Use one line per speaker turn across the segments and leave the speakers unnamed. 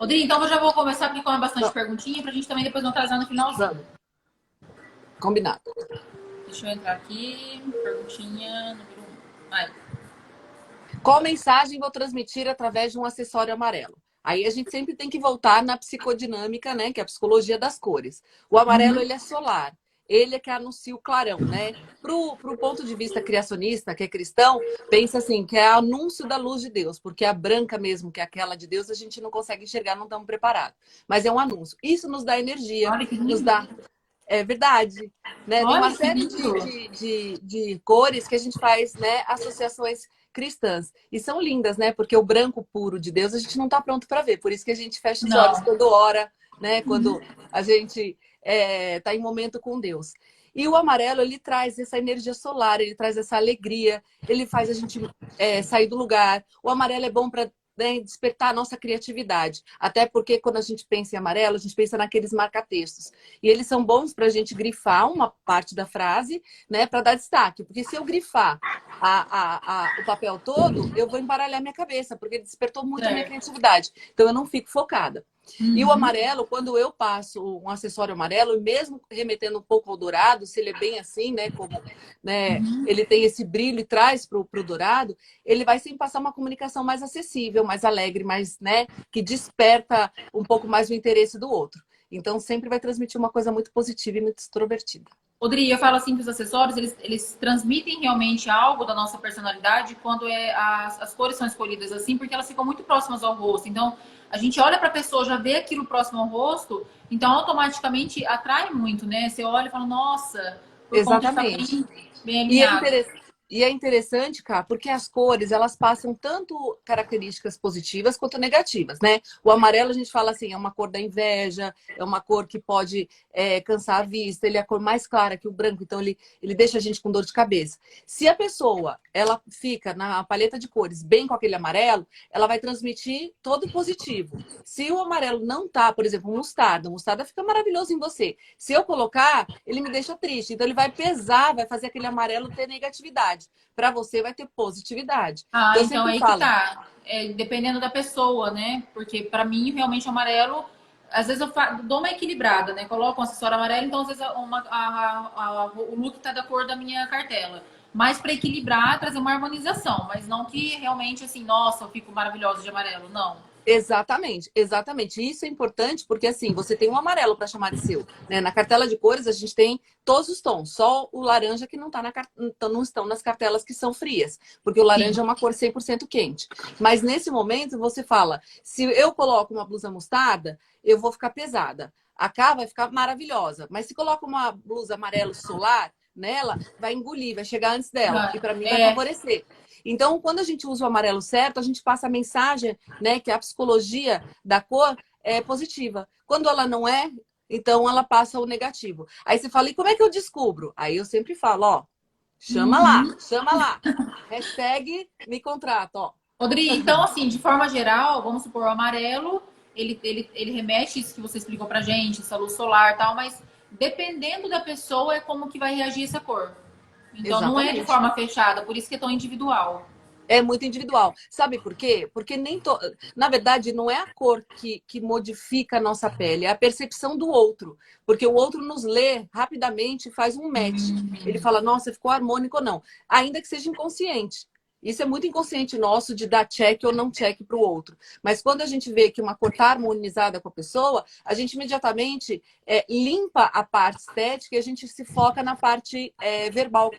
Rodrigo, então eu já vou começar porque come bastante não. perguntinha pra gente também depois não atrasar no finalzinho. Vamos.
Combinado.
Deixa eu entrar aqui. Perguntinha número 1. Vai.
Qual mensagem vou transmitir através de um acessório amarelo? Aí a gente sempre tem que voltar na psicodinâmica, né? Que é a psicologia das cores. O amarelo, uhum. ele é solar. Ele é que anuncia o clarão, né? Pro, pro ponto de vista criacionista, que é cristão, pensa assim, que é anúncio da luz de Deus. Porque a branca mesmo, que é aquela de Deus, a gente não consegue enxergar, não estamos preparados. Mas é um anúncio. Isso nos dá energia, nos dá é verdade. Né? Tem uma série de, de, de, cores que a gente faz né, associações cristãs. E são lindas, né? Porque o branco puro de Deus a gente não está pronto para ver. Por isso que a gente fecha os não. olhos quando ora, né? Quando uhum. a gente está é, tá em momento com Deus. E o amarelo, ele traz essa energia solar, ele traz essa alegria, ele faz a gente é, sair do lugar. O amarelo é bom para né, despertar a nossa criatividade. Até porque quando a gente pensa em amarelo, a gente pensa naqueles marca-textos. E eles são bons para a gente grifar uma parte da frase, né, para dar destaque. Porque se eu grifar a, a, a, o papel todo, eu vou embaralhar minha cabeça, porque despertou muito é. a minha criatividade. Então eu não fico focada. Uhum. E o amarelo, quando eu passo um acessório amarelo, mesmo remetendo um pouco ao dourado, se ele é bem assim, né? Como né, uhum. ele tem esse brilho e traz para o dourado, ele vai sempre passar uma comunicação mais acessível, mais alegre, mais, né? Que desperta um pouco mais o interesse do outro. Então, sempre vai transmitir uma coisa muito positiva e muito extrovertida.
Rodrigo, eu falo assim que os acessórios, eles, eles transmitem realmente algo da nossa personalidade quando é, as, as cores são escolhidas assim, porque elas ficam muito próximas ao rosto. Então, a gente olha para a pessoa, já vê aquilo próximo ao rosto, então automaticamente atrai muito, né? Você olha e fala, nossa,
Exatamente. Bem, bem e é interessante e é interessante, cara, porque as cores, elas passam tanto características positivas quanto negativas, né? O amarelo, a gente fala assim, é uma cor da inveja, é uma cor que pode é, cansar a vista, ele é a cor mais clara que o branco, então ele, ele deixa a gente com dor de cabeça. Se a pessoa, ela fica na paleta de cores bem com aquele amarelo, ela vai transmitir todo o positivo. Se o amarelo não tá, por exemplo, mostarda, mostarda fica maravilhoso em você. Se eu colocar, ele me deixa triste, então ele vai pesar, vai fazer aquele amarelo ter negatividade negatividade. Para você vai ter positividade.
Ah, então, então aí falo... que tá. É, dependendo da pessoa, né? Porque para mim, realmente, o amarelo às vezes eu dou uma equilibrada, né? Coloco um acessório amarelo, então às vezes uma, a, a, a, o look tá da cor da minha cartela. Mas para equilibrar, trazer uma harmonização, mas não que realmente assim, nossa, eu fico maravilhosa de amarelo, não.
Exatamente, exatamente. Isso é importante porque assim, você tem um amarelo para chamar de seu. Né? Na cartela de cores a gente tem todos os tons, só o laranja que não, tá na, então, não estão nas cartelas que são frias, porque o laranja Sim. é uma cor 100% quente. Mas nesse momento você fala, se eu coloco uma blusa mostarda, eu vou ficar pesada. A cá vai ficar maravilhosa, mas se coloca uma blusa amarelo solar nela, vai engolir, vai chegar antes dela, e para mim vai é. favorecer. Então, quando a gente usa o amarelo certo, a gente passa a mensagem, né, que a psicologia da cor é positiva. Quando ela não é, então ela passa o negativo. Aí você fala, e como é que eu descubro? Aí eu sempre falo, ó, chama uhum. lá, chama lá. Hashtag me contrata, ó.
Rodrigo, então assim, de forma geral, vamos supor, o amarelo, ele, ele, ele remete isso que você explicou pra gente, essa luz solar e tal, mas dependendo da pessoa é como que vai reagir essa cor. Então Exatamente. não é de forma fechada, por isso que é tão individual.
É muito individual. Sabe por quê? Porque nem to... na verdade não é a cor que, que modifica a nossa pele, é a percepção do outro. Porque o outro nos lê rapidamente faz um match. Uhum. Ele fala, nossa, ficou harmônico ou não. Ainda que seja inconsciente. Isso é muito inconsciente nosso de dar check ou não check para o outro. Mas quando a gente vê que uma cor está harmonizada com a pessoa, a gente imediatamente é, limpa a parte estética e a gente se foca na parte é, verbal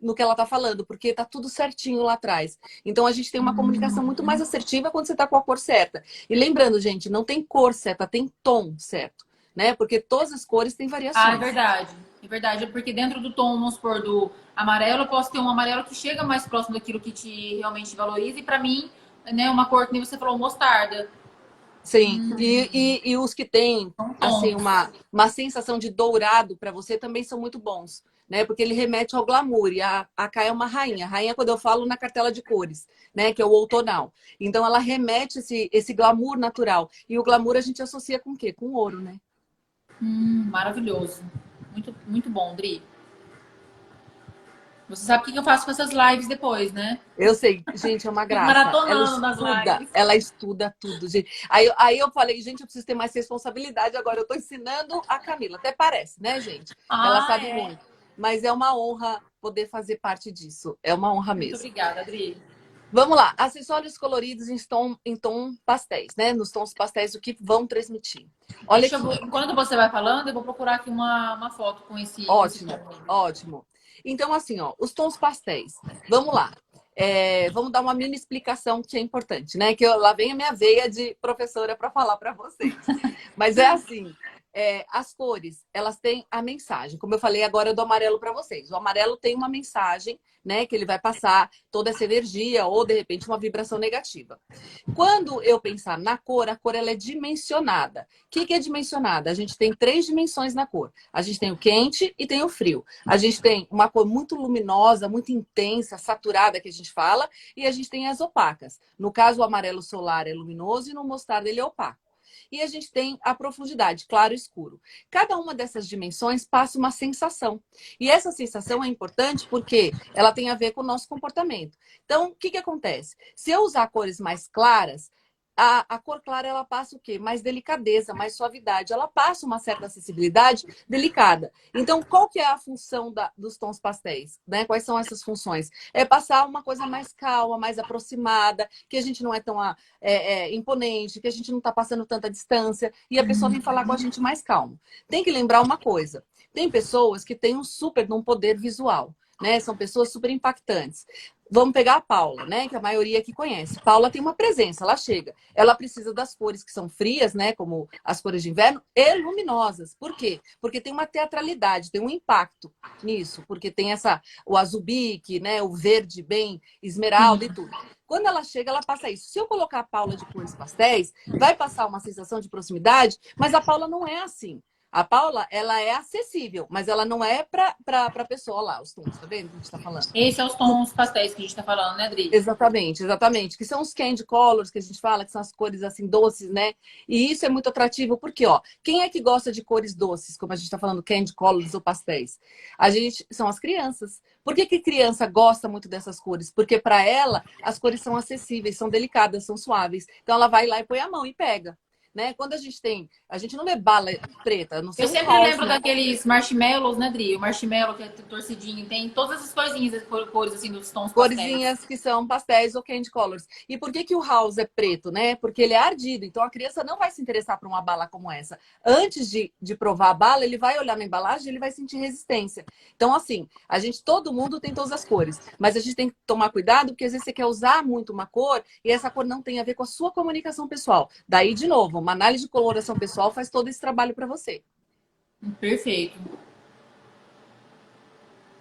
no que ela está falando, porque está tudo certinho lá atrás. Então a gente tem uma comunicação muito mais assertiva quando você está com a cor certa. E lembrando, gente, não tem cor certa, tem tom certo, né? Porque todas as cores têm variações.
Ah, é verdade. É verdade, porque dentro do tom, vamos supor, do amarelo, eu posso ter um amarelo que chega mais próximo daquilo que te realmente valoriza. E para mim, né, uma cor que nem você falou, mostarda.
Sim, hum. e, e, e, os que têm assim, uma, uma sensação de dourado para você também são muito bons, né? Porque ele remete ao glamour. E a, a Kai é uma rainha. Rainha, quando eu falo na cartela de cores, né? Que é o outonal. Então ela remete esse, esse glamour natural. E o glamour a gente associa com o quê? Com ouro, né?
Hum, maravilhoso. Muito, muito bom, Dri. Você sabe o que eu faço com essas lives depois, né?
Eu sei, gente, é uma graça.
Maratonando
ela estuda,
nas lives.
ela estuda tudo, gente. Aí, aí eu falei, gente, eu preciso ter mais responsabilidade agora. Eu tô ensinando a Camila, até parece, né, gente? ela
Ah,
sabe
é.
muito. Mas é uma honra poder fazer parte disso. É uma honra
Muito
mesmo.
obrigada, Adri.
Vamos lá, acessórios coloridos em tom, em tom pastéis, né? Nos tons pastéis, o que vão transmitir. Olha
Deixa
que
eu- enquanto você vai falando, eu vou procurar aqui uma, uma foto com esse.
Ótimo.
esse.
Ótimo. Então, assim, ó, os tons pastéis. Vamos lá. É, vamos dar uma mini explicação que é importante, né? Que eu, lá vem a minha veia de professora para falar para vocês. Mas é assim, é, as cores, elas têm a mensagem. Como eu falei agora do amarelo para vocês. O amarelo tem uma mensagem, né? Que ele vai passar toda essa energia ou, de repente, uma vibração negativa. Quando eu pensar na cor, a cor ela é dimensionada. O que, que é dimensionada? A gente tem três dimensões na cor. A gente tem o quente e tem o frio. A gente tem uma cor muito luminosa, muito intensa, saturada, que a gente fala, e a gente tem as opacas. No caso, o amarelo solar é luminoso e no mostarda ele é opaco. E a gente tem a profundidade, claro e escuro. Cada uma dessas dimensões passa uma sensação. E essa sensação é importante porque ela tem a ver com o nosso comportamento. Então, o que, que acontece? Se eu usar cores mais claras, a, a cor clara ela passa o quê? Mais delicadeza, mais suavidade. Ela passa uma certa acessibilidade delicada. Então, qual que é a função da- dos tons pastéis? Né? Quais são essas funções? É passar uma coisa mais calma, mais aproximada, que a gente não é tão ah, é, é, imponente, que a gente não está passando tanta distância, e a pessoa vem falar com a gente mais calmo. Tem que lembrar uma coisa: tem pessoas que têm um super um poder visual. Né? São pessoas super impactantes. Vamos pegar a Paula, né? Que a maioria aqui conhece. Paula tem uma presença, ela chega. Ela precisa das cores que são frias, né? Como as cores de inverno, e luminosas. Por quê? Porque tem uma teatralidade, tem um impacto nisso, porque tem essa o azul bique, né? O verde bem esmeralda e tudo. Quando ela chega, ela passa isso. Se eu colocar a Paula de cores pastéis, vai passar uma sensação de proximidade, mas a Paula não é assim. A Paula, ela é acessível, mas ela não é para a pessoa lá, os tons, tá vendo que a gente tá falando?
Esses são os tons pastéis que a gente tá falando, né, Adri?
Exatamente, exatamente. Que são os candy colors que a gente fala, que são as cores assim doces, né? E isso é muito atrativo porque, ó, quem é que gosta de cores doces, como a gente tá falando, candy colors ou pastéis? A gente são as crianças. Por que que criança gosta muito dessas cores? Porque para ela as cores são acessíveis, são delicadas, são suaves. Então ela vai lá e põe a mão e pega. Né? Quando a gente tem, a gente não vê bala preta, não sei
Eu sempre lembro daqueles marshmallows, né, Dri? O marshmallow que é torcidinho, tem todas essas coisinhas, cor- cores assim dos tons pastéis.
Corzinhas que são pastéis ou candy colors. E por que, que o house é preto, né? Porque ele é ardido. Então a criança não vai se interessar por uma bala como essa. Antes de, de provar a bala, ele vai olhar na embalagem e ele vai sentir resistência. Então, assim, a gente, todo mundo tem todas as cores. Mas a gente tem que tomar cuidado, porque às vezes você quer usar muito uma cor e essa cor não tem a ver com a sua comunicação pessoal. Daí, de novo, uma análise de coloração pessoal faz todo esse trabalho para você.
Perfeito.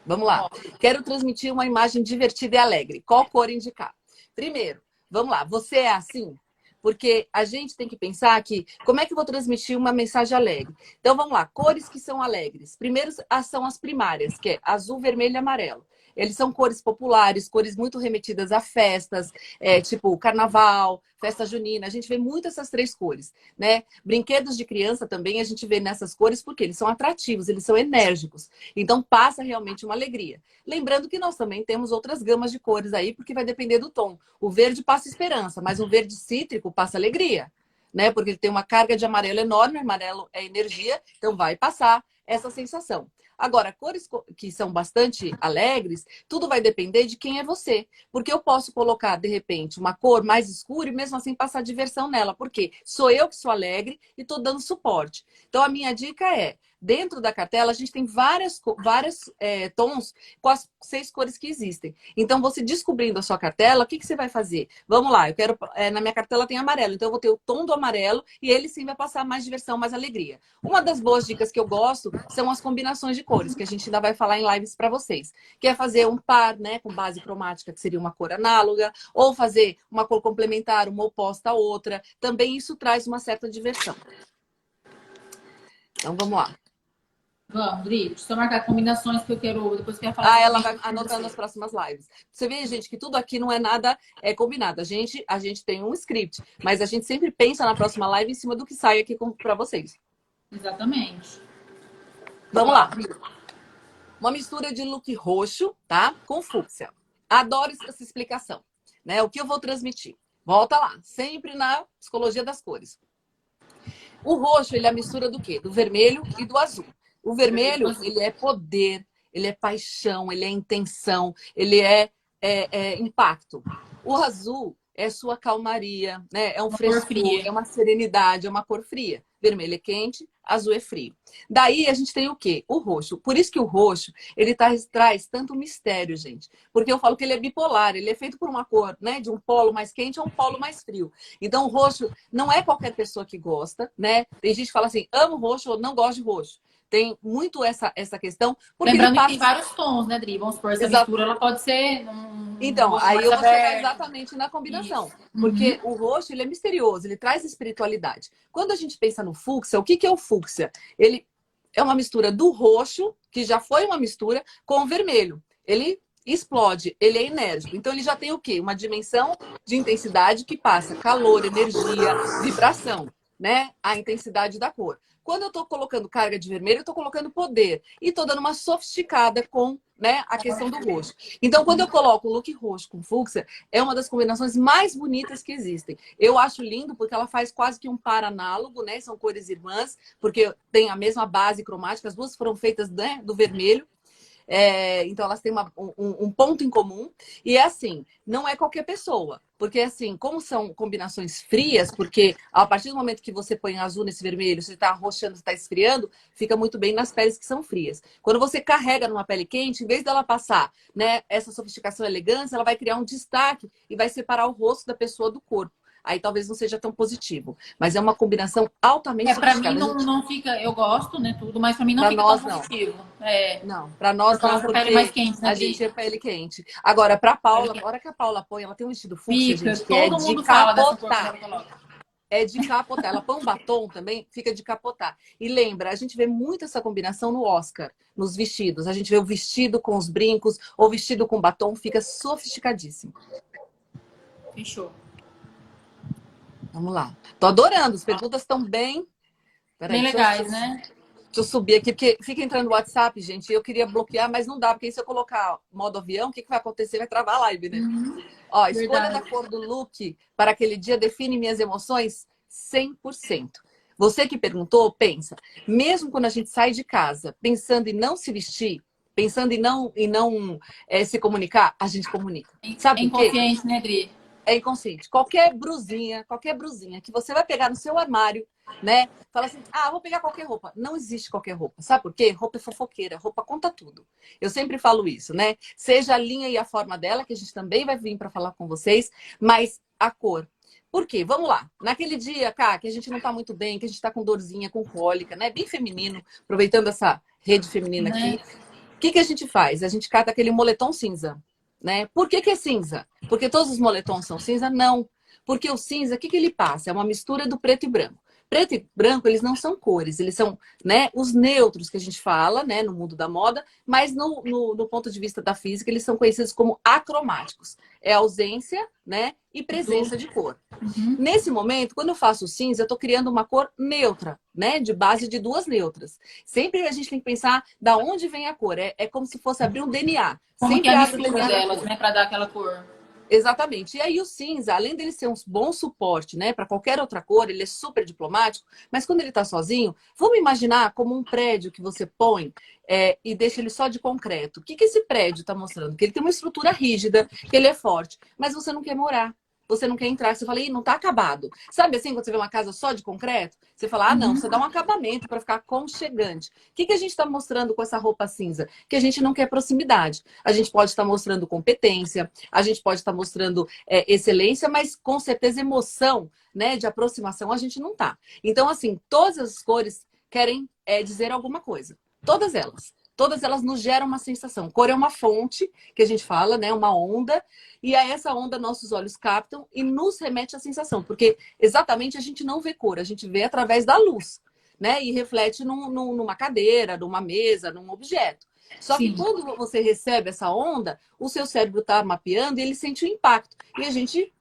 Vamos lá. Quero transmitir uma imagem divertida e alegre. Qual cor indicar? Primeiro, vamos lá. Você é assim? Porque a gente tem que pensar que como é que eu vou transmitir uma mensagem alegre? Então vamos lá, cores que são alegres. Primeiro são as primárias, que é azul, vermelho e amarelo. Eles são cores populares, cores muito remetidas a festas, é, tipo carnaval, festa junina. A gente vê muito essas três cores, né? Brinquedos de criança também a gente vê nessas cores porque eles são atrativos, eles são enérgicos. Então passa realmente uma alegria. Lembrando que nós também temos outras gamas de cores aí, porque vai depender do tom. O verde passa esperança, mas o verde cítrico passa alegria, né? Porque ele tem uma carga de amarelo enorme, amarelo é energia, então vai passar essa sensação. Agora, cores que são bastante alegres, tudo vai depender de quem é você. Porque eu posso colocar, de repente, uma cor mais escura e mesmo assim passar diversão nela. Porque sou eu que sou alegre e estou dando suporte. Então, a minha dica é: dentro da cartela, a gente tem várias, várias é, tons com as seis cores que existem. Então, você descobrindo a sua cartela, o que, que você vai fazer? Vamos lá, eu quero. É, na minha cartela tem amarelo, então eu vou ter o tom do amarelo e ele sim vai passar mais diversão, mais alegria. Uma das boas dicas que eu gosto são as combinações de cores, que a gente ainda vai falar em lives para vocês. Que é fazer um par, né, com base cromática, que seria uma cor análoga, ou fazer uma cor complementar, uma oposta à outra. Também isso traz uma certa diversão. Então, vamos lá.
Vamos, Dri, deixa eu marcar combinações que eu quero, depois que eu falar.
Ah, ela vai anotando nas próximas lives. Você vê, gente, que tudo aqui não é nada é combinado. A gente, a gente tem um script, mas a gente sempre pensa na próxima live em cima do que sai aqui para vocês.
Exatamente.
Vamos lá. Uma mistura de look roxo, tá? Com fúcsia. Adoro essa explicação. Né? O que eu vou transmitir? Volta lá, sempre na psicologia das cores. O roxo, ele é a mistura do quê? Do vermelho e do azul. O vermelho, ele é poder, ele é paixão, ele é intenção, ele é, é, é impacto. O azul é sua calmaria, né? É um frescor, é uma serenidade, é uma cor fria. Vermelho é quente, azul é frio. Daí a gente tem o quê? O roxo. Por isso que o roxo, ele traz, traz tanto mistério, gente. Porque eu falo que ele é bipolar, ele é feito por uma cor, né? De um polo mais quente a um polo mais frio. Então o roxo não é qualquer pessoa que gosta, né? Tem gente que fala assim, amo roxo ou não gosto de roxo tem muito essa, essa questão.
Lembrando passa... que tem vários tons, né, Dri? Vamos supor, essa Exato. mistura ela pode ser. Um,
então, aí eu vou chegar exatamente na combinação. Isso. Porque uhum. o roxo ele é misterioso, ele traz espiritualidade. Quando a gente pensa no fúcsia, o que, que é o fúcsia? Ele é uma mistura do roxo, que já foi uma mistura, com o vermelho. Ele explode, ele é enérgico. Então ele já tem o quê? Uma dimensão de intensidade que passa calor, energia, vibração, né? A intensidade da cor. Quando eu estou colocando carga de vermelho, eu estou colocando poder. E estou dando uma sofisticada com né, a questão do roxo. Então, quando eu coloco o look roxo com fúcsia, é uma das combinações mais bonitas que existem. Eu acho lindo porque ela faz quase que um par análogo, né? São cores irmãs, porque tem a mesma base cromática, as duas foram feitas né, do vermelho. É, então elas têm uma, um, um, ponto em comum. E é assim, não é qualquer pessoa. Porque assim, como são combinações frias, porque a partir do momento que você põe azul nesse vermelho, você está arroxando, está esfriando, fica muito bem nas peles que são frias. Quando você carrega numa pele quente, em vez dela passar né, essa sofisticação e elegância, ela vai criar um destaque e vai separar o rosto da pessoa do corpo aí talvez não seja tão positivo. Mas é uma combinação altamente
é, Para mim não, não fica, eu gosto, né, tudo, mas para mim não pra fica nós, tão positivo.
Não, é. não para nós
não, porque pele mais quente, né,
a gente é pele quente. Agora, para Paula, a hora que a Paula põe, ela tem um vestido fúcsia,
fica,
gente, que é
de capotar.
É de capotar. Ela põe um batom também, fica de capotar. E lembra, a gente vê muito essa combinação no Oscar, nos vestidos. A gente vê o vestido com os brincos, ou vestido com batom, fica sofisticadíssimo.
Fechou.
Vamos lá. Tô adorando, as perguntas estão bem.
Peraí, bem legais, eu, né?
Deixa eu subir aqui, porque fica entrando no WhatsApp, gente. Eu queria bloquear, mas não dá, porque se eu colocar modo avião, o que, que vai acontecer? Vai travar a live, né? Uhum. Ó, escolha da cor do look para aquele dia define minhas emoções 100%. Você que perguntou, pensa. Mesmo quando a gente sai de casa pensando em não se vestir, pensando em não, em não é, se comunicar, a gente comunica.
Sabe é inconsciente, né, Dri?
É inconsciente. Qualquer brusinha, qualquer brusinha que você vai pegar no seu armário, né? Fala assim, ah, vou pegar qualquer roupa. Não existe qualquer roupa. Sabe por quê? Roupa é fofoqueira, roupa conta tudo. Eu sempre falo isso, né? Seja a linha e a forma dela, que a gente também vai vir para falar com vocês, mas a cor. Por quê? Vamos lá. Naquele dia, cá, que a gente não tá muito bem, que a gente tá com dorzinha, com cólica, né? Bem feminino, aproveitando essa rede feminina aqui. Né? O que, que a gente faz? A gente cata aquele moletom cinza né? Por que, que é cinza? Porque todos os moletons são cinza? Não. Porque o cinza, o que, que ele passa? É uma mistura do preto e branco. Preto e branco, eles não são cores, eles são né, os neutros que a gente fala né, no mundo da moda, mas no, no, no ponto de vista da física, eles são conhecidos como acromáticos. É ausência né, e presença de cor. Uhum. Nesse momento, quando eu faço cinza, eu estou criando uma cor neutra, né, de base de duas neutras. Sempre a gente tem que pensar da onde vem a cor. É, é como se fosse abrir um DNA.
Como
Sempre
que é a mistura delas, né, para dar aquela cor.
Exatamente. E aí o cinza, além dele ser um bom suporte, né, para qualquer outra cor, ele é super diplomático, mas quando ele está sozinho, vamos imaginar como um prédio que você põe é, e deixa ele só de concreto. O que, que esse prédio está mostrando? Que ele tem uma estrutura rígida, que ele é forte, mas você não quer morar você não quer entrar. Você fala, Ih, não tá acabado. Sabe assim, quando você vê uma casa só de concreto? Você fala, ah, não, você dá um acabamento para ficar conchegante. O que, que a gente está mostrando com essa roupa cinza? Que a gente não quer proximidade. A gente pode estar tá mostrando competência, a gente pode estar tá mostrando é, excelência, mas com certeza emoção, né, de aproximação, a gente não tá. Então, assim, todas as cores querem é, dizer alguma coisa. Todas elas todas elas nos geram uma sensação. Cor é uma fonte, que a gente fala, né? Uma onda, e a essa onda nossos olhos captam e nos remete à sensação, porque exatamente a gente não vê cor, a gente vê através da luz, né? E reflete num, num, numa cadeira, numa mesa, num objeto. Só Sim. que quando você recebe essa onda, o seu cérebro está mapeando e ele sente o impacto. E a gente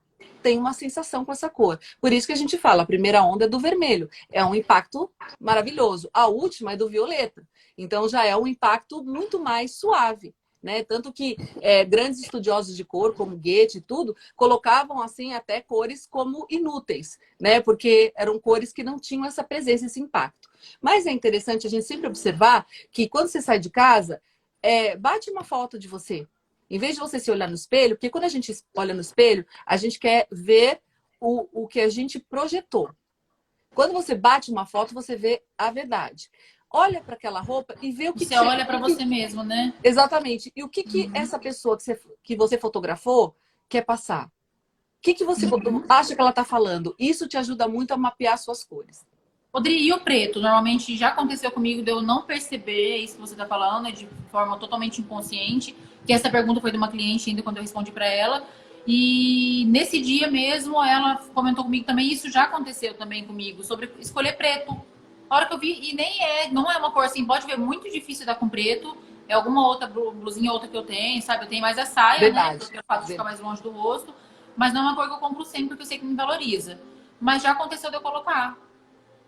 tem uma sensação com essa cor. Por isso que a gente fala, a primeira onda é do vermelho. É um impacto maravilhoso. A última é do violeta. Então já é um impacto muito mais suave. Né? Tanto que é, grandes estudiosos de cor, como Goethe e tudo, colocavam assim até cores como inúteis, né? Porque eram cores que não tinham essa presença, esse impacto. Mas é interessante a gente sempre observar que quando você sai de casa, é, bate uma foto de você. Em vez de você se olhar no espelho, porque quando a gente olha no espelho, a gente quer ver o, o que a gente projetou. Quando você bate uma foto, você vê a verdade olha para aquela roupa e vê o que
você que olha para você mesmo, né?
Exatamente. E o que que uhum. essa pessoa que você, que você fotografou quer passar? O que que você uhum. acha que ela está falando? Isso te ajuda muito a mapear suas cores.
Rodrigo, e o preto? Normalmente já aconteceu comigo de eu não perceber isso que você está falando, de forma totalmente inconsciente. Que essa pergunta foi de uma cliente ainda quando eu respondi para ela. E nesse dia mesmo, ela comentou comigo também, isso já aconteceu também comigo, sobre escolher preto. A hora que eu vi, e nem é, não é uma cor assim, pode ver muito difícil dar com preto. É alguma outra blusinha outra que eu tenho, sabe? Eu tenho mais a saia, né?
Verdade.
né? Eu faço ficar mais longe do rosto. Mas não é uma cor que eu compro sempre, porque eu sei que me valoriza. Mas já aconteceu de eu colocar.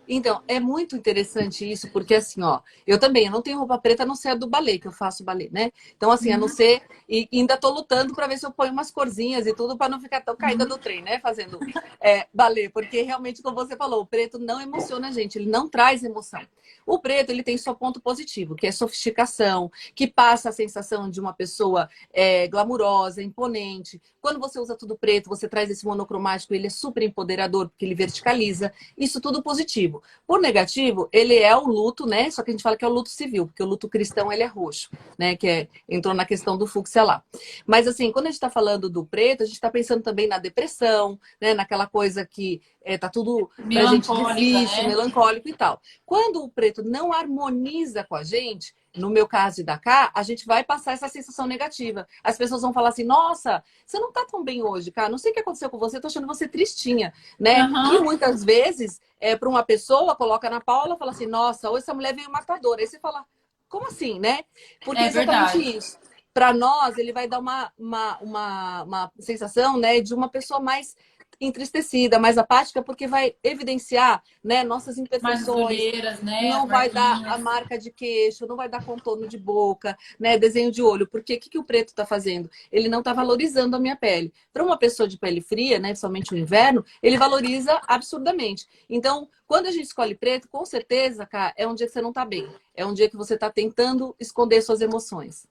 Então, é muito interessante isso, porque assim, ó, eu também, eu não tenho roupa preta, a não ser a do balé, que eu faço balé, né? Então, assim, uhum. a não uhum. ser, e ainda tô lutando para ver se eu ponho umas corzinhas e tudo para não ficar tão caída uhum. do trem, né? Fazendo é, balé, porque realmente, como você falou, o preto não emociona a gente, ele não traz emoção. O preto, ele tem só ponto positivo, que é sofisticação, que passa a sensação de uma pessoa é, glamurosa, imponente. Quando você usa tudo preto, você traz esse monocromático, ele é super empoderador, porque ele verticaliza. Isso tudo positivo. Por negativo, ele é o luto, né? Só que a gente fala que é o luto civil, porque o luto cristão, ele é roxo, né? Que é, entrou na questão do fúcsia lá. Mas, assim, quando a gente está falando do preto, a gente está pensando também na depressão, né? Naquela coisa que é, tá tudo pra gente difícil, né? melancólico e tal. Quando o preto não harmoniza com a gente, no meu caso e da cá, a gente vai passar essa sensação negativa. As pessoas vão falar assim: nossa, você não tá tão bem hoje, cara. Não sei o que aconteceu com você, tô achando você tristinha, né? Uhum. E muitas vezes, é, para uma pessoa, coloca na Paula fala assim: nossa, hoje essa mulher veio matadora. Aí você fala: como assim, né? Porque é exatamente verdade. isso. Para nós, ele vai dar uma, uma, uma, uma sensação né, de uma pessoa mais entristecida, mais apática, porque vai evidenciar né, nossas imperfeições.
Né?
Não vai dar a marca de queixo, não vai dar contorno de boca, né, desenho de olho. Porque o que, que o preto está fazendo? Ele não está valorizando a minha pele. Para uma pessoa de pele fria, né, somente o inverno, ele valoriza absurdamente. Então, quando a gente escolhe preto, com certeza, cara, é um dia que você não está bem. É um dia que você está tentando esconder suas emoções.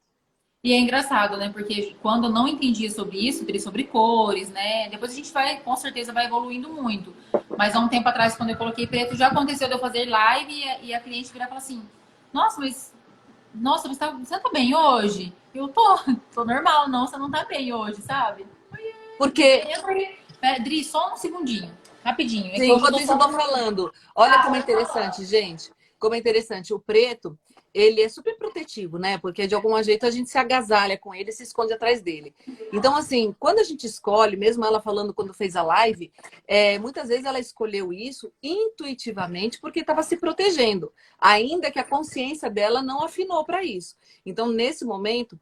E é engraçado, né? Porque quando eu não entendia sobre isso, sobre cores, né? Depois a gente vai, com certeza, vai evoluindo muito. Mas há um tempo atrás, quando eu coloquei preto, já aconteceu de eu fazer live e a, e a cliente virar e falar assim: Nossa, mas. Nossa, você tá, você tá bem hoje? Eu tô, tô normal, não, você não tá bem hoje, sabe?
Porque.
Dri, só um segundinho, rapidinho.
É Sim, enquanto isso eu tô falando. Olha como é interessante, gente. Como é interessante. O preto, ele é super protetivo, né? Porque de algum jeito a gente se agasalha com ele, se esconde atrás dele. Então, assim, quando a gente escolhe, mesmo ela falando quando fez a live, é, muitas vezes ela escolheu isso intuitivamente porque estava se protegendo, ainda que a consciência dela não afinou para isso. Então, nesse momento,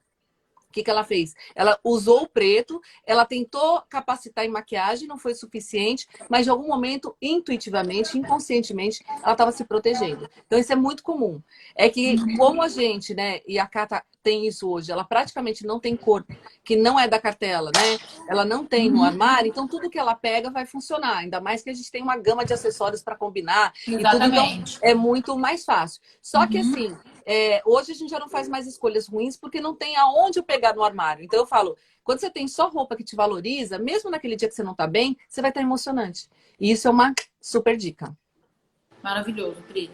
que, que ela fez? Ela usou o preto, ela tentou capacitar em maquiagem, não foi suficiente, mas de algum momento, intuitivamente, inconscientemente, ela estava se protegendo. Então, isso é muito comum. É que, como a gente, né, e a Cata tem isso hoje, ela praticamente não tem corpo, que não é da cartela, né? Ela não tem no armário, então tudo que ela pega vai funcionar. Ainda mais que a gente tem uma gama de acessórios para combinar.
Exatamente.
E tudo, então, é muito mais fácil. Só uhum. que, assim, é, hoje a gente já não faz mais escolhas ruins porque não tem aonde eu pegar no armário. Então eu falo, quando você tem só roupa que te valoriza, mesmo naquele dia que você não tá bem, você vai estar emocionante. E isso é uma super dica.
Maravilhoso, Pri.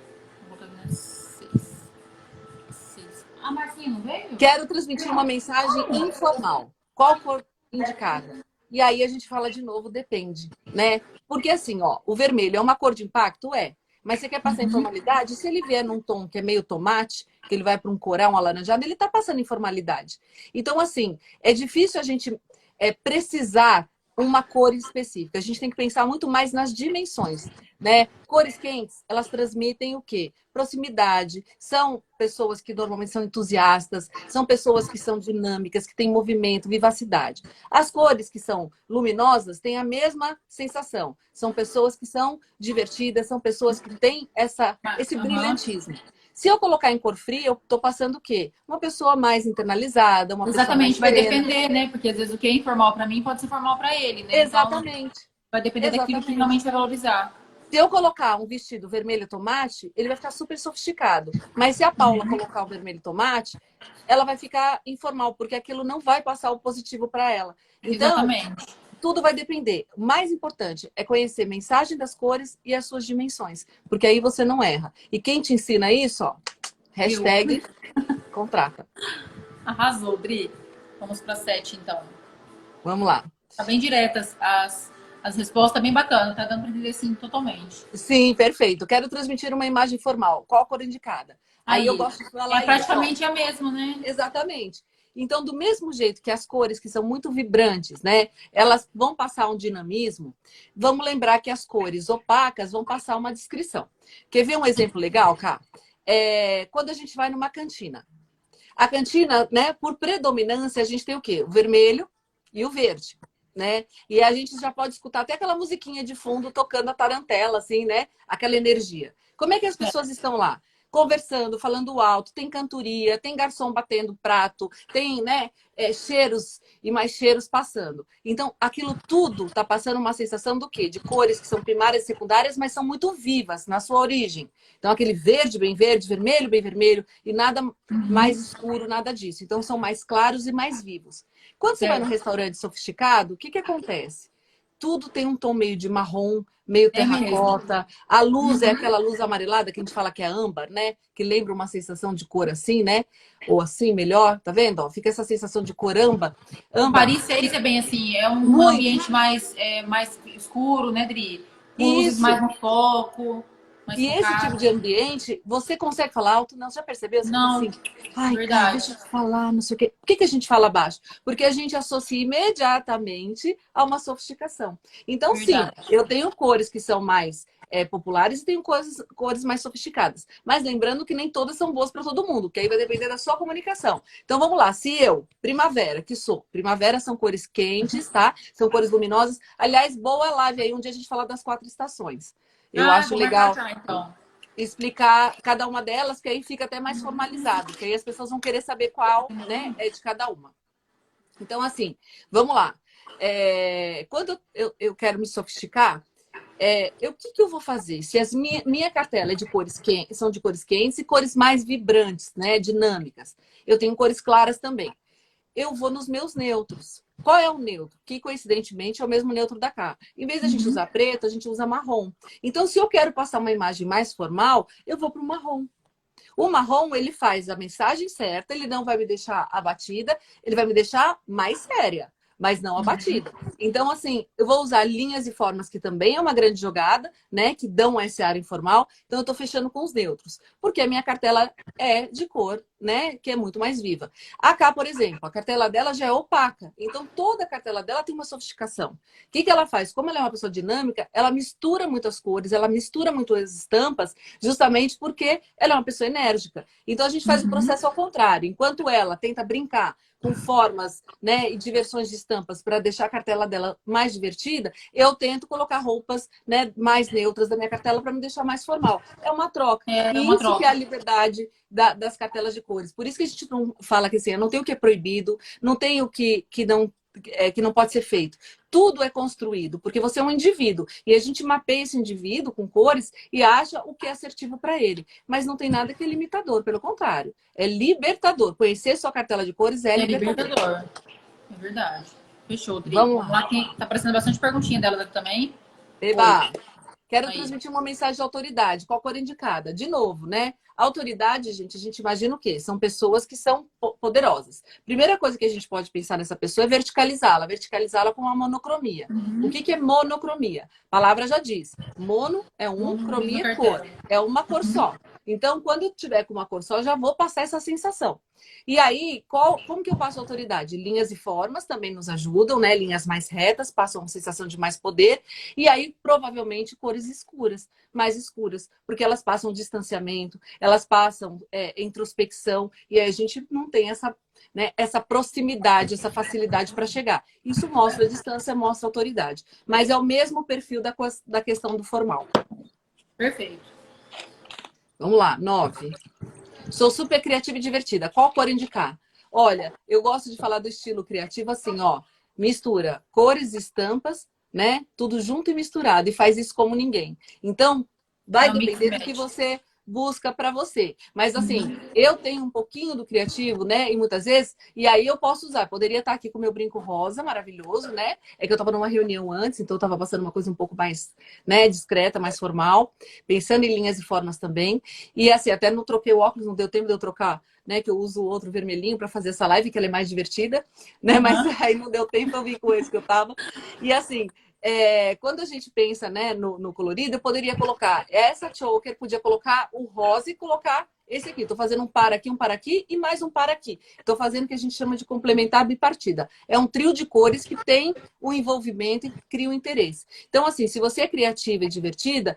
A Marcinha não veio?
Quero transmitir uma mensagem informal. Qual for indicada? E aí a gente fala de novo, depende, né? Porque assim, ó, o vermelho é uma cor de impacto? É. Mas você quer passar informalidade? Se ele vier num tom que é meio tomate, que ele vai para um coral, um alaranjado, ele está passando informalidade. Então, assim, é difícil a gente é, precisar uma cor específica. A gente tem que pensar muito mais nas dimensões. Né? Cores quentes, elas transmitem o quê? Proximidade. São pessoas que normalmente são entusiastas, são pessoas que são dinâmicas, que têm movimento, vivacidade. As cores que são luminosas têm a mesma sensação. São pessoas que são divertidas, são pessoas que têm essa, esse brilhantismo. Se eu colocar em cor fria, eu estou passando o quê? Uma pessoa mais internalizada, uma
Exatamente,
vai
depender, né? Porque às vezes o que é informal para mim pode ser formal para ele, né?
Então, Exatamente. Então,
vai depender Exatamente. daquilo que realmente vai valorizar.
Se eu colocar um vestido vermelho tomate, ele vai ficar super sofisticado. Mas se a Paula uhum. colocar o vermelho tomate, ela vai ficar informal, porque aquilo não vai passar o positivo para ela. Então, Exatamente tudo vai depender. O mais importante é conhecer a mensagem das cores e as suas dimensões, porque aí você não erra. E quem te ensina isso, ó, hashtag contrata.
Arrasou, Dri. Vamos para sete, então.
Vamos lá.
Tá bem diretas as, as respostas, bem bacana. Tá dando para entender, sim, totalmente.
Sim, perfeito. Quero transmitir uma imagem formal. Qual a cor indicada? Aí, aí eu gosto de falar
É praticamente isso, a mesma, né?
Exatamente. Então, do mesmo jeito que as cores que são muito vibrantes, né, elas vão passar um dinamismo, vamos lembrar que as cores opacas vão passar uma descrição. Quer ver um exemplo legal, cá? É, quando a gente vai numa cantina. A cantina, né, por predominância, a gente tem o quê? O vermelho e o verde. Né? E a gente já pode escutar até aquela musiquinha de fundo tocando a tarantela, assim, né? Aquela energia. Como é que as pessoas estão lá? conversando, falando alto, tem cantoria, tem garçom batendo prato, tem né, é, cheiros e mais cheiros passando. Então, aquilo tudo está passando uma sensação do quê? De cores que são primárias e secundárias, mas são muito vivas na sua origem. Então, aquele verde bem verde, vermelho bem vermelho, e nada mais escuro, nada disso. Então, são mais claros e mais vivos. Quando você vai num restaurante sofisticado, o que, que acontece? Tudo tem um tom meio de marrom, meio é terracota. A luz é uhum. aquela luz amarelada que a gente fala que é âmbar, né? Que lembra uma sensação de cor assim, né? Ou assim, melhor, tá vendo? Ó, fica essa sensação de cor âmbar.
âmbar. Paris é bem assim, é um ambiente mais, é, mais escuro, né, Dri? Luzes Isso. mais no foco
e esse tipo de ambiente, você consegue falar alto? Não, já percebeu? Você
não, assim, Ai, verdade. Cara,
deixa eu falar, não sei o quê. Por que, que a gente fala baixo? Porque a gente associa imediatamente a uma sofisticação. Então, verdade. sim, eu tenho cores que são mais é, populares e tenho cores, cores mais sofisticadas. Mas lembrando que nem todas são boas para todo mundo, que aí vai depender da sua comunicação. Então vamos lá, se eu, primavera, que sou, primavera são cores quentes, tá? São cores luminosas. Aliás, boa live aí, um dia a gente fala das quatro estações. Eu ah, acho legal já, então. explicar cada uma delas, que aí fica até mais formalizado, que aí as pessoas vão querer saber qual né, é de cada uma. Então, assim, vamos lá. É, quando eu, eu quero me sofisticar, é, eu, o que, que eu vou fazer? Se as minha, minha cartela é de cores quentes, são de cores quentes e cores mais vibrantes, né, dinâmicas. Eu tenho cores claras também. Eu vou nos meus neutros. Qual é o neutro? Que coincidentemente é o mesmo neutro da cá. Em vez da gente uhum. usar preto, a gente usa marrom. Então, se eu quero passar uma imagem mais formal, eu vou para o marrom. O marrom, ele faz a mensagem certa, ele não vai me deixar abatida, ele vai me deixar mais séria mas não a batida. Então, assim, eu vou usar linhas e formas que também é uma grande jogada, né? Que dão esse ar informal. Então, eu tô fechando com os neutros. Porque a minha cartela é de cor, né? Que é muito mais viva. A K, por exemplo, a cartela dela já é opaca. Então, toda a cartela dela tem uma sofisticação. O que, que ela faz? Como ela é uma pessoa dinâmica, ela mistura muitas cores, ela mistura muitas estampas, justamente porque ela é uma pessoa enérgica. Então, a gente faz uhum. o processo ao contrário. Enquanto ela tenta brincar com formas né, e diversões de estampas para deixar a cartela dela mais divertida, eu tento colocar roupas né, mais neutras da minha cartela para me deixar mais formal. É uma troca. É, é uma isso troca. que é a liberdade da, das cartelas de cores. Por isso que a gente não fala que assim, não tem o que é proibido, não tem o que, que não é, que não pode ser feito. Tudo é construído, porque você é um indivíduo. E a gente mapeia esse indivíduo com cores e acha o que é assertivo para ele. Mas não tem nada que é limitador, pelo contrário. É libertador. Conhecer sua cartela de cores é, é libertador. libertador.
É verdade. Fechou, Dri. Vamos lá. Que tá aparecendo bastante perguntinha dela também.
Eba! Oi. Quero Aí. transmitir uma mensagem de autoridade. Qual cor indicada? De novo, né? Autoridade, gente, a gente imagina o quê? São pessoas que são poderosas. Primeira coisa que a gente pode pensar nessa pessoa é verticalizá-la, verticalizá-la com uma monocromia. Uhum. O que, que é monocromia? A palavra já diz. Mono é um, uhum. cromia é cor. É uma cor uhum. só. Então, quando eu tiver com uma cor só, já vou passar essa sensação. E aí, qual, como que eu passo autoridade? Linhas e formas também nos ajudam, né? Linhas mais retas passam uma sensação de mais poder. E aí, provavelmente, cores escuras, mais escuras, porque elas passam distanciamento, elas passam é, introspecção, e aí a gente não tem essa, né, essa proximidade, essa facilidade para chegar. Isso mostra a distância, mostra a autoridade. Mas é o mesmo perfil da, da questão do formal.
Perfeito.
Vamos lá, nove. Sou super criativa e divertida. Qual cor indicar? Olha, eu gosto de falar do estilo criativo assim, ó. Mistura cores, estampas, né? Tudo junto e misturado. E faz isso como ninguém. Então, vai depender do que você busca para você. Mas assim, uhum. eu tenho um pouquinho do criativo, né? E muitas vezes, e aí eu posso usar. Poderia estar aqui com meu brinco rosa, maravilhoso, né? É que eu estava numa reunião antes, então eu estava passando uma coisa um pouco mais, né, discreta, mais formal, pensando em linhas e formas também. E assim, até não troquei o óculos, não deu tempo de eu trocar. Né, que eu uso o outro vermelhinho para fazer essa live, que ela é mais divertida, né? Uhum. Mas aí não deu tempo, eu vi com esse que eu tava. E assim, é, quando a gente pensa né, no, no, colorido, eu poderia colocar essa choker, podia colocar o rosa e colocar esse aqui. Estou fazendo um par aqui, um par aqui e mais um par aqui. Estou fazendo o que a gente chama de complementar bipartida. É um trio de cores que tem o envolvimento e cria o um interesse. Então, assim, se você é criativa e divertida,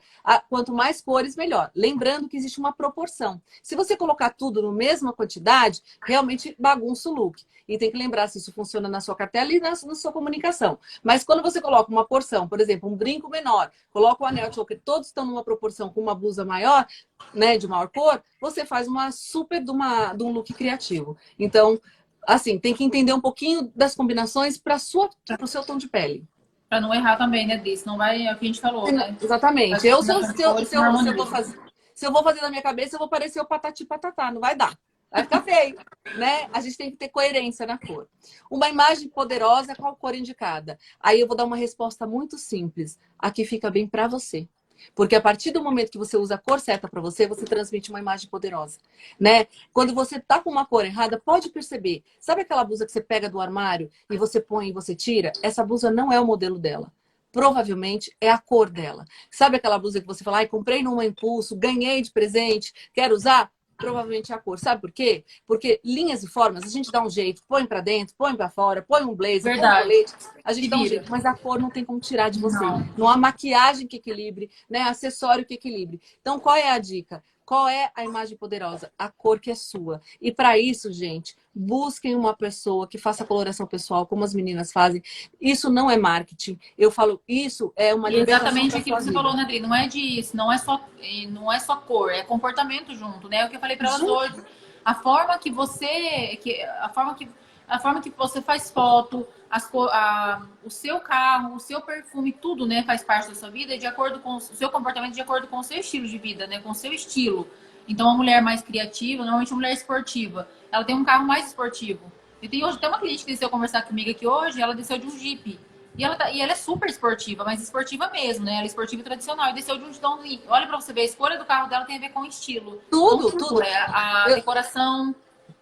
quanto mais cores, melhor. Lembrando que existe uma proporção. Se você colocar tudo na mesma quantidade, realmente bagunça o look. E tem que lembrar se isso funciona na sua cartela e na, na sua comunicação. Mas quando você coloca uma porção, por exemplo, um brinco menor, coloca o anel choker, todos estão numa proporção com uma blusa maior, né, de maior cor, você faz uma super de, uma, de um look criativo. Então, assim, tem que entender um pouquinho das combinações para o seu tom de pele.
Para não errar também, né, Diz? Não vai, é o que a gente falou, né?
Exatamente. Eu, se eu, se, eu, se, eu, se, eu vou fazer, se eu vou fazer na minha cabeça, eu vou parecer o patati patatá, não vai dar. Vai ficar feio, né? A gente tem que ter coerência na cor. Uma imagem poderosa, qual cor indicada? Aí eu vou dar uma resposta muito simples. Aqui fica bem para você. Porque a partir do momento que você usa a cor certa para você, você transmite uma imagem poderosa, né? Quando você tá com uma cor errada, pode perceber. Sabe aquela blusa que você pega do armário e você põe e você tira? Essa blusa não é o modelo dela. Provavelmente é a cor dela. Sabe aquela blusa que você fala, ai, comprei num impulso, ganhei de presente, quero usar? Provavelmente a cor. Sabe por quê? Porque linhas e formas a gente dá um jeito, põe para dentro, põe para fora, põe um blazer, Verdade. põe um colete, a gente dá um jeito, mas a cor não tem como tirar de você. Não, não há maquiagem que equilibre, né? Acessório que equilibre. Então, qual é a dica? Qual é a imagem poderosa? A cor que é sua. E para isso, gente, busquem uma pessoa que faça coloração pessoal, como as meninas fazem. Isso não é marketing. Eu falo, isso é uma
Exatamente aquilo que você falou, né, Adri? Não é disso, não é só, não é só cor, é comportamento junto, né? É o que eu falei para elas hoje. A forma que você, que a forma que a forma que você faz foto, as, a, o seu carro, o seu perfume, tudo, né, faz parte da sua vida de acordo com o seu comportamento, de acordo com o seu estilo de vida, né, com o seu estilo. Então, uma mulher mais criativa, normalmente uma mulher esportiva, ela tem um carro mais esportivo. E tem hoje até uma cliente que desceu conversar comigo aqui hoje, ela desceu de um Jeep. E ela, tá, e ela é super esportiva, mas esportiva mesmo, né? Ela é esportiva tradicional. E desceu de um então, Olha pra você ver, a escolha do carro dela tem a ver com o estilo.
Tudo, tudo.
É a decoração.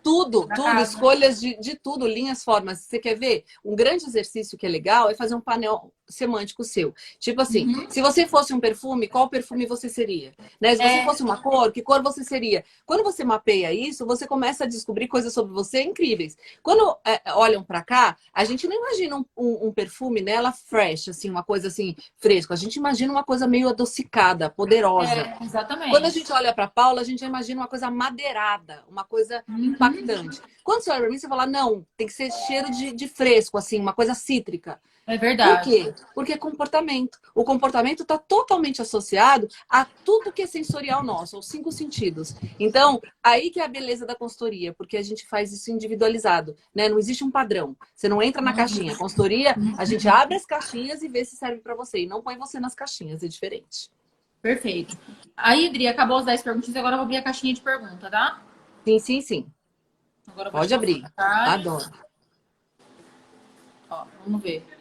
Tudo, tudo, escolhas de, de tudo, linhas, formas. Você quer ver? Um grande exercício que é legal é fazer um painel semântico seu. Tipo assim, uhum. se você fosse um perfume, qual perfume você seria? Né? Se você é. fosse uma cor, que cor você seria? Quando você mapeia isso, você começa a descobrir coisas sobre você incríveis. Quando é, olham para cá, a gente não imagina um, um, um, perfume nela fresh, assim, uma coisa assim, fresco. A gente imagina uma coisa meio adocicada, poderosa. É,
exatamente.
Quando a gente olha para Paula, a gente imagina uma coisa madeirada, uma coisa uhum. impactante. Quando você olha para mim, você fala, não, tem que ser cheiro de, de fresco, assim, uma coisa cítrica.
É verdade.
Por quê? Porque é comportamento. O comportamento está totalmente associado a tudo que é sensorial nosso, aos cinco sentidos. Então, aí que é a beleza da consultoria, porque a gente faz isso individualizado, né? Não existe um padrão. Você não entra na caixinha. consultoria, a gente abre as caixinhas e vê se serve para você. E não põe você nas caixinhas, é diferente.
Perfeito. Aí, Adri, acabou as 10 perguntas, agora eu vou abrir a caixinha de pergunta, tá?
Sim, sim, sim. Pode abrir. Adoro.
Ó, vamos ver.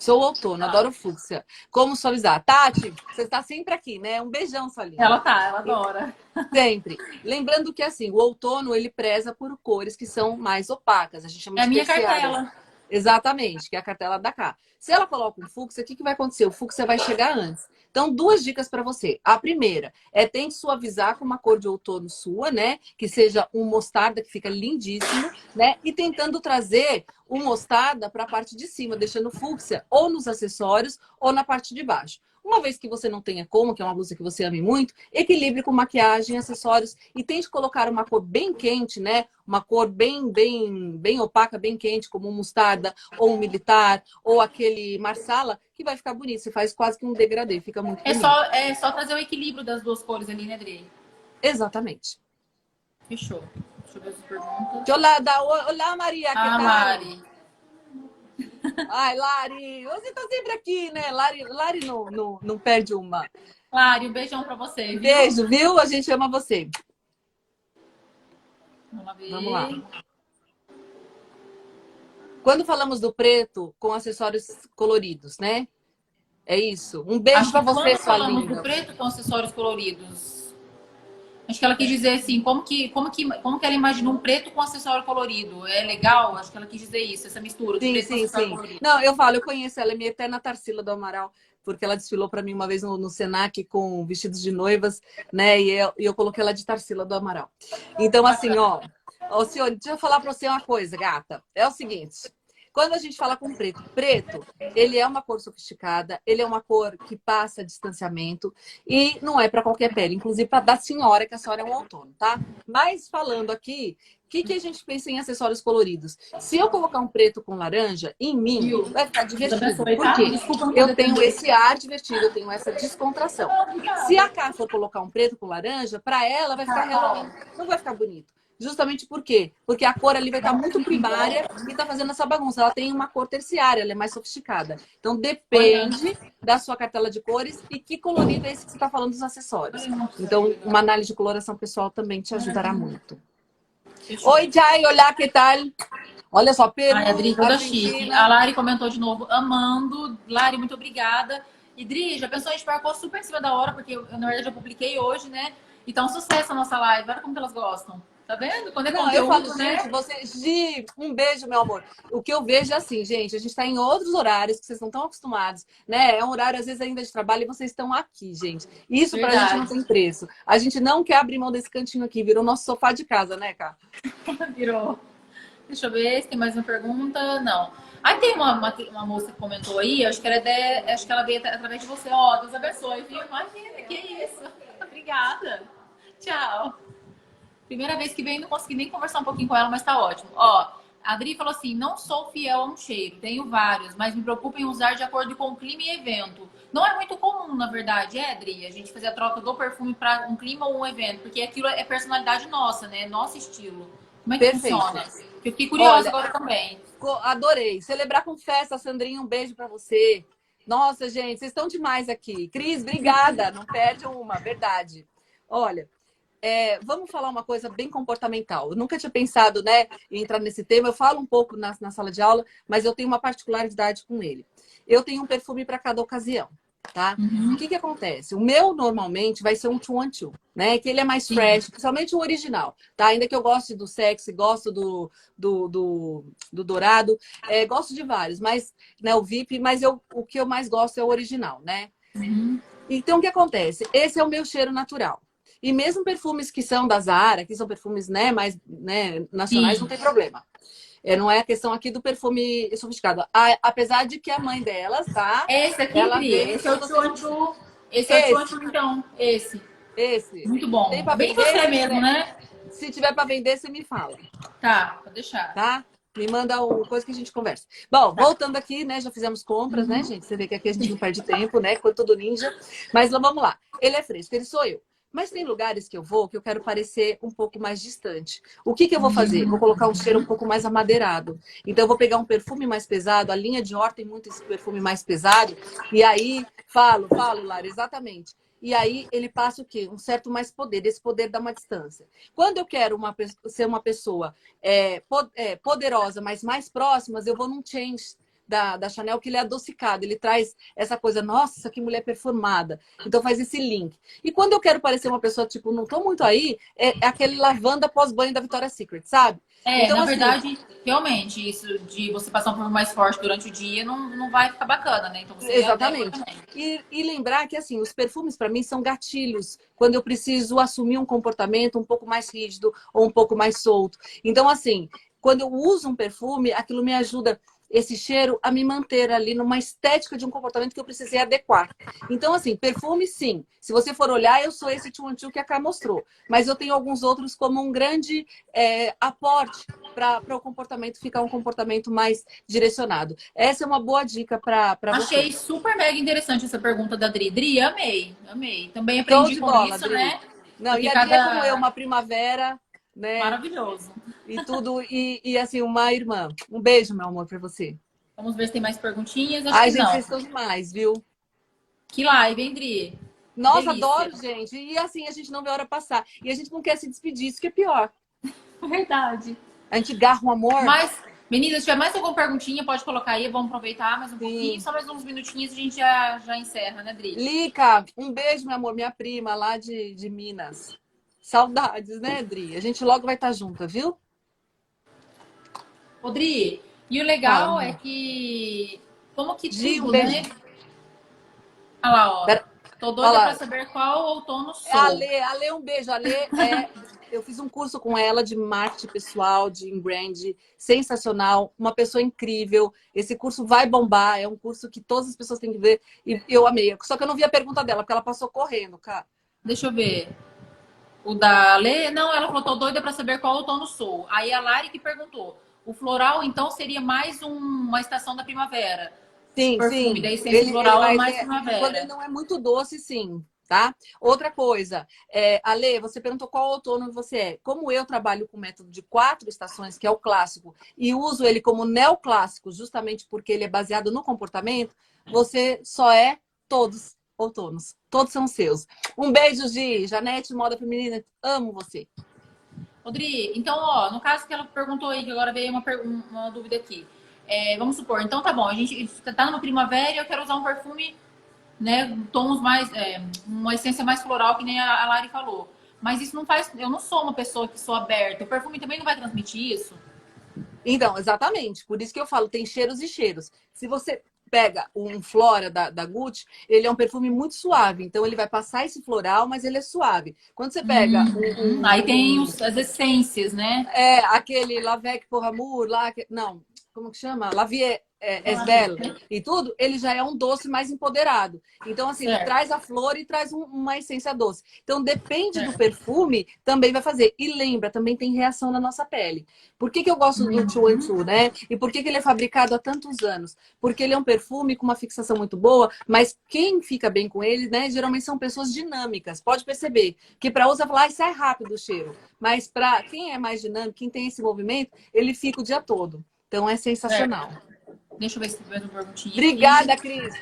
Sou outono, adoro fúcsia. Como suavizar? Tati, você está sempre aqui, né? Um beijão, Solinha.
Ela tá, ela adora.
Sempre. Lembrando que, assim, o outono, ele preza por cores que são mais opacas. A gente chama
é
de
a minha cartela.
Exatamente, que é a cartela da cá. Se ela coloca um fúcsia, o que, que vai acontecer? O fúcsia vai chegar antes. Então, duas dicas para você. A primeira é tente suavizar com uma cor de outono sua, né? Que seja um mostarda, que fica lindíssimo, né? E tentando trazer o mostarda para a parte de cima, deixando fúcsia ou nos acessórios ou na parte de baixo. Uma vez que você não tenha como, que é uma blusa que você ame muito, equilibre com maquiagem, acessórios e tente colocar uma cor bem quente, né? Uma cor bem, bem, bem opaca, bem quente, como um mostarda ou um militar ou aquele marsala, que vai ficar bonito. Você faz quase que um degradê, fica muito
é
bonito.
Só, é só trazer o equilíbrio das duas cores ali, né, Adri?
Exatamente.
Fechou. Deixa eu ver as perguntas.
Olá, da, olá Maria.
Ah, Mari.
Ai, Lari, você tá sempre aqui, né? Lari, Lari não, não, não perde uma.
Lari, um beijão pra você. Viu?
Beijo, viu? A gente ama você.
Vamos, ver.
Vamos lá. Quando falamos do preto com acessórios coloridos, né? É isso. Um beijo para você, sua
falamos
linda.
do preto com acessórios coloridos. Acho que ela quis dizer assim, como que, como que, como que ela imaginou um preto com acessório colorido? É legal? Acho que ela quis dizer isso, essa mistura
Sim,
preto
sim,
com acessório
sim.
colorido.
Não, eu falo, eu conheço ela, é minha eterna Tarsila do Amaral, porque ela desfilou para mim uma vez no, no, Senac com vestidos de noivas, né? E eu, e eu coloquei ela de Tarsila do Amaral. Então, assim, ó, ó, senhor, deixa eu falar para você uma coisa, gata. É o seguinte. Quando a gente fala com preto, preto, ele é uma cor sofisticada, ele é uma cor que passa distanciamento e não é para qualquer pele, inclusive para da senhora, que a senhora é um outono, tá? Mas falando aqui, o que, que a gente pensa em acessórios coloridos? Se eu colocar um preto com laranja, em mim, vai ficar divertido. Por
tá?
quê? Eu tenho esse ar divertido, eu tenho essa descontração. Se a Cá for colocar um preto com laranja, para ela vai ficar Halloween. Não vai ficar bonito. Justamente por quê? Porque a cor ali vai estar muito primária e tá fazendo essa bagunça. Ela tem uma cor terciária, ela é mais sofisticada. Então depende da sua cartela de cores e que colorido é esse que você está falando dos acessórios. Então, uma análise de coloração pessoal também te ajudará muito. Oi, Jai, olá, que tal? Olha só, Peru,
Ai, a Dri, toda chique. A Lari comentou de novo, amando. Lari, muito obrigada. E Dri, já pensou, a gente marcou super em cima da hora, porque eu, na verdade, eu publiquei hoje, né? E tá um sucesso a nossa live. Olha como que elas gostam. Tá vendo? Quando é
Não, eu
conteúdo,
falo,
né?
gente, você, Gi, um beijo, meu amor. O que eu vejo é assim, gente, a gente está em outros horários que vocês não estão acostumados, né? É um horário, às vezes, ainda de trabalho e vocês estão aqui, gente. Isso pra
Verdade.
gente não tem preço. A gente não quer abrir mão desse cantinho aqui, virou nosso sofá de casa, né, Cá?
Virou. Deixa eu ver se tem mais uma pergunta. Não. Aí tem uma, uma, uma moça que comentou aí, acho que, ela é de- acho que ela veio at- através de você. Ó, Deus abençoe, viu? Imagina, que isso. Obrigada. Tchau. Primeira vez que vem, não consegui nem conversar um pouquinho com ela, mas tá ótimo. Ó, a Adri falou assim: não sou fiel a um cheiro, tenho vários, mas me preocupo em usar de acordo com o clima e evento. Não é muito comum, na verdade, é, Adri, a gente fazer a troca do perfume para um clima ou um evento, porque aquilo é personalidade nossa, né? Nosso estilo. Como é que
Perfeito.
funciona? Eu fiquei curiosa
Olha,
agora também.
Adorei. Celebrar com festa, Sandrinha, um beijo pra você. Nossa, gente, vocês estão demais aqui. Cris, obrigada. Não perde uma, verdade. Olha, é, vamos falar uma coisa bem comportamental. Eu nunca tinha pensado né, em entrar nesse tema. Eu falo um pouco na, na sala de aula, mas eu tenho uma particularidade com ele. Eu tenho um perfume para cada ocasião, tá?
Uhum.
O que que acontece? O meu normalmente vai ser um two one two, né? Que ele é mais
Sim.
fresh, principalmente o original, tá? Ainda que eu goste do sexy, gosto do, do, do, do dourado, é, gosto de vários, mas né, o VIP, mas eu, o que eu mais gosto é o original, né?
Uhum.
Então o que acontece? Esse é o meu cheiro natural. E mesmo perfumes que são da Zara, que são perfumes né, mais né, nacionais,
Sim.
não tem problema. É, não é a questão aqui do perfume sofisticado. A- apesar de que a mãe delas, tá?
Esse aqui,
Ela
Pri, esse é o Chuanchu. Esse é o Chuanchu, então. Esse.
Esse.
Muito bom.
Tem pra
Bem
vender,
você mesmo, né?
Se tiver para vender, você me fala,
Tá, pode deixar.
tá? Me manda uma coisa que a gente conversa. Bom, voltando aqui, né? Já fizemos compras, né, gente? Você vê que aqui a gente não perde tempo, né? Quanto do ninja. Mas vamos lá. Ele é fresco, ele sou eu. Mas tem lugares que eu vou que eu quero parecer um pouco mais distante. O que, que eu vou fazer? Vou colocar um cheiro um pouco mais amadeirado. Então, eu vou pegar um perfume mais pesado. A linha de Dior tem muito esse perfume mais pesado. E aí, falo, falo, Lara, exatamente. E aí, ele passa o quê? Um certo mais poder. Esse poder dá uma distância. Quando eu quero uma, ser uma pessoa é, poderosa, mas mais próximas, eu vou num change da, da Chanel que ele é adocicado, ele traz essa coisa, nossa, que mulher perfumada. Então faz esse link. E quando eu quero parecer uma pessoa, tipo, não tô muito aí, é, é aquele lavanda pós-banho da Victoria's Secret, sabe?
É, então, na assim, verdade, realmente, isso de você passar um perfume mais forte durante o dia não, não vai ficar bacana, né? Então você
Exatamente. E, e, lembrar que, assim, os perfumes para mim são gatilhos quando eu preciso assumir um comportamento um pouco mais rígido ou um pouco mais solto. Então, assim, quando eu uso um perfume, aquilo me ajuda esse cheiro a me manter ali numa estética de um comportamento que eu precisei adequar. Então, assim, perfume, sim. Se você for olhar, eu sou esse tio que a Cá mostrou. Mas eu tenho alguns outros como um grande é, aporte para o comportamento ficar um comportamento mais direcionado. Essa é uma boa dica para
você. Achei super mega interessante essa pergunta da Dri. Dri, amei, amei. Também aprendi com bola, isso, Dri. né?
Não, Porque e a cada... Dri é como eu, uma primavera né?
Maravilhoso.
E tudo, e, e assim, uma irmã. Um beijo, meu amor, para você.
Vamos ver se tem mais perguntinhas. Acho
Ai,
gente,
não. vocês estão demais, viu?
Que live, hein, Dri?
Nossa, Delícia. adoro, gente. E assim, a gente não vê a hora passar. E a gente não quer se despedir, isso que é pior.
Verdade.
A gente garra um amor.
Mas, meninas, se tiver mais alguma perguntinha, pode colocar aí. Vamos aproveitar mais um Sim. pouquinho. Só mais uns minutinhos e a gente já, já encerra, né, Dri?
Lica, um beijo, meu amor. Minha prima lá de, de Minas. Saudades, né, Dri? A gente logo vai estar junto, viu?
Odri, e o legal Calma. é que. Como que Gi, tudo, né? Olha lá, ó. Tô doida para saber qual outono sou.
Ale, Ale, um beijo. Ale, é, eu fiz um curso com ela de marketing pessoal, de brand, sensacional, uma pessoa incrível. Esse curso vai bombar, é um curso que todas as pessoas têm que ver. E eu amei. Só que eu não vi a pergunta dela, porque ela passou correndo, cara.
Deixa eu ver. O da Lê, não, ela falou, tô doida para saber qual outono sou. Aí a Lari que perguntou, o floral, então, seria mais um, uma estação da primavera?
Sim,
perfume,
sim.
Da essência ele, floral é mais primavera.
Quando ele não é muito doce, sim. Tá? Outra coisa, é, Ale, você perguntou qual outono você é. Como eu trabalho com o método de quatro estações, que é o clássico, e uso ele como neoclássico, justamente porque ele é baseado no comportamento, você só é todos outonos. Todos são seus. Um beijo, Gi. Janete, moda feminina. Amo você.
Rodri, então, ó, no caso que ela perguntou aí, que agora veio uma, uma dúvida aqui. É, vamos supor, então tá bom, a gente tá numa primavera e eu quero usar um perfume, né, tons mais, é, uma essência mais floral, que nem a, a Lari falou. Mas isso não faz, eu não sou uma pessoa que sou aberta. O perfume também não vai transmitir isso?
Então, exatamente. Por isso que eu falo, tem cheiros e cheiros. Se você pega um Flora da, da Gucci, ele é um perfume muito suave. Então, ele vai passar esse floral, mas ele é suave. Quando você pega...
Uhum. Um, um, Aí tem os, as essências, né?
É, aquele Lavec Pour Amour lá... Que, não, como que chama? Lavier é, Esbel e tudo, ele já é um doce mais empoderado. Então, assim, ele traz a flor e traz um, uma essência doce. Então, depende certo. do perfume, também vai fazer. E lembra, também tem reação na nossa pele. Por que, que eu gosto do Two Two, né? E por que, que ele é fabricado há tantos anos? Porque ele é um perfume com uma fixação muito boa, mas quem fica bem com ele, né? Geralmente são pessoas dinâmicas. Pode perceber que para usar falar, ah, sai rápido o cheiro. Mas para quem é mais dinâmico, quem tem esse movimento, ele fica o dia todo. Então é sensacional.
Deixa eu ver se tem mais uma perguntinha.
Obrigada, aqui. Cris.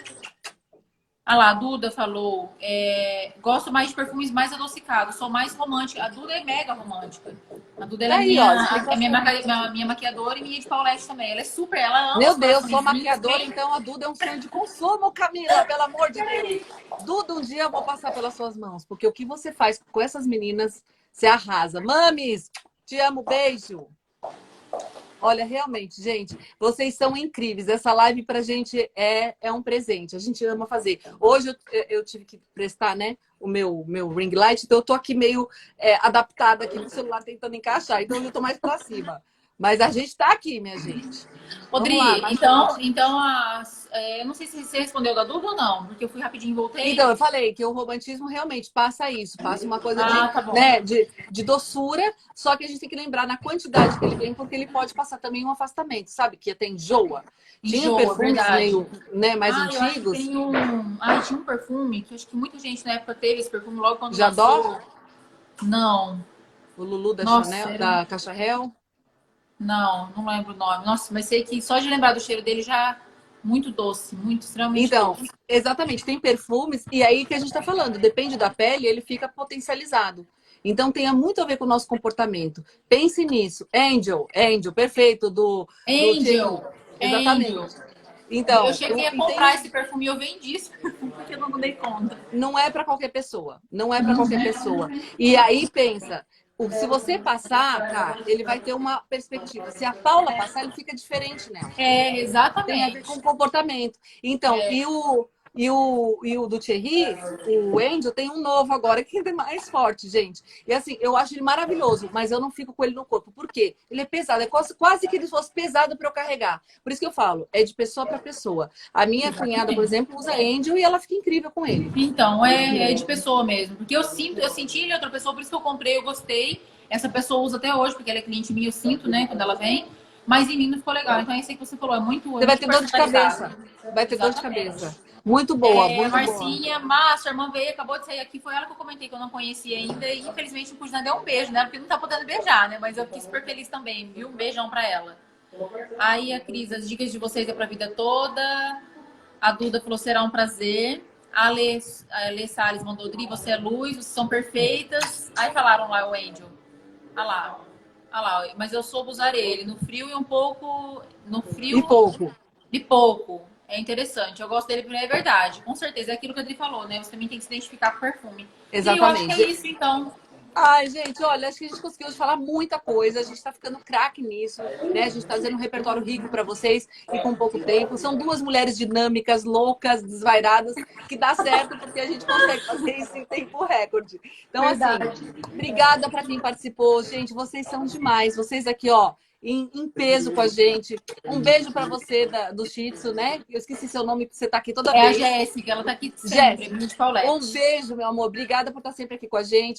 Ah lá, a Duda falou. É, gosto mais de perfumes mais adocicados, sou mais romântica. A Duda é mega romântica. A Duda é, Aí, minha, ó, é minha, minha, minha, maquiadora e minha de Paulette também. Ela é super, ela ama.
Meu Deus, sou maquiadora, então a Duda é um sonho de consumo, Camila, pelo amor de Deus. Duda, um dia eu vou passar pelas suas mãos, porque o que você faz com essas meninas, você arrasa. Mames, te amo, beijo. Olha, realmente, gente, vocês são incríveis. Essa live pra gente é, é um presente. A gente ama fazer. Hoje eu, eu tive que prestar, né, o meu, meu ring light, então eu tô aqui meio é, adaptada aqui no celular tentando encaixar. Então eu tô mais pra cima. Mas a gente está aqui, minha gente.
Rodrigo, então, então as, é, eu não sei se você respondeu da dúvida ou não, porque eu fui rapidinho e voltei.
Então, eu falei que o romantismo realmente passa isso, passa uma coisa ah, de, tá né, de, de, doçura, só que a gente tem que lembrar na quantidade que ele vem, porque ele pode passar também um afastamento, sabe? Que até enjoa. Tinha enjoa, perfumes verdade. meio né, mais ah, antigos.
tem um... Ah, tinha um perfume que acho que muita gente na época teve esse perfume logo quando
Jadó?
Não.
O Lulu da Nossa, Chanel, era... da Caixa Real?
Não, não lembro o nome. Nossa, mas sei que só de lembrar do cheiro dele já muito doce, muito extremamente
então,
doce.
exatamente, tem perfumes e aí que a gente está falando, depende da pele, ele fica potencializado. Então tenha muito a ver com o nosso comportamento. Pense nisso. Angel, Angel, perfeito do
Angel.
Do exatamente. Angel. Então,
eu cheguei a
eu
comprar
entendo-
esse perfume e eu vendi esse perfume porque eu não dei conta.
não é para qualquer pessoa. Não é para qualquer pessoa. E aí pensa, se você passar, cara, ele vai ter uma perspectiva. Se a Paula passar, ele fica diferente nela.
É,
Tem a ver
exatamente.
com comportamento. Então,
É.
e o e o, e o do Thierry, o Angel, tem um novo agora que é mais forte, gente. E assim, eu acho ele maravilhoso, mas eu não fico com ele no corpo. Por quê? Ele é pesado, é quase, quase que ele fosse pesado para eu carregar. Por isso que eu falo, é de pessoa para pessoa. A minha cunhada, por exemplo, usa Angel e ela fica incrível com ele.
Então, é, é de pessoa mesmo. Porque eu sinto, eu senti ele em outra pessoa, por isso que eu comprei, eu gostei. Essa pessoa usa até hoje, porque ela é cliente minha, eu sinto, né, quando ela vem. Mas em mim não ficou legal. Então é isso aí que você falou, é muito.
Você vai ter dor de cabeça. Vai ter dor de cabeça. Muito boa,
É,
muito boa.
Marcinha, Má, sua irmã veio, acabou de sair aqui, foi ela que eu comentei que eu não conhecia ainda, e infelizmente não pude dar um beijo nela, porque não tá podendo beijar, né? Mas eu fiquei super feliz também, viu? Um beijão pra ela. Aí a Cris, as dicas de vocês é pra vida toda. A Duda falou, será um prazer. A Lê, a Lê Salles mandou, Dri, você é luz, vocês são perfeitas. Aí falaram lá o Angel. Olha lá. Olha lá, mas eu soube usar ele no frio e um pouco. No frio
E pouco.
de pouco. É interessante. Eu gosto dele porque é verdade. Com certeza. É aquilo que a Adri falou, né? Você também tem que se identificar com o perfume. E eu acho
Exatamente.
que é isso, então.
Ai, gente, olha, acho que a gente conseguiu falar muita coisa. A gente tá ficando craque nisso, né? A gente tá fazendo um repertório rico para vocês e com pouco tempo. São duas mulheres dinâmicas, loucas, desvairadas, que dá certo porque a gente consegue fazer isso em tempo recorde. Então,
Verdade.
assim, obrigada para quem participou. Gente, vocês são demais. Vocês aqui, ó, em, em peso com a gente. Um beijo para você da- do Shih Tzu, né? Eu esqueci seu nome, porque você tá aqui toda
É a
vez.
Jéssica, ela tá aqui sempre,
Jéssica. Um beijo, meu amor. Obrigada por estar sempre aqui com a gente.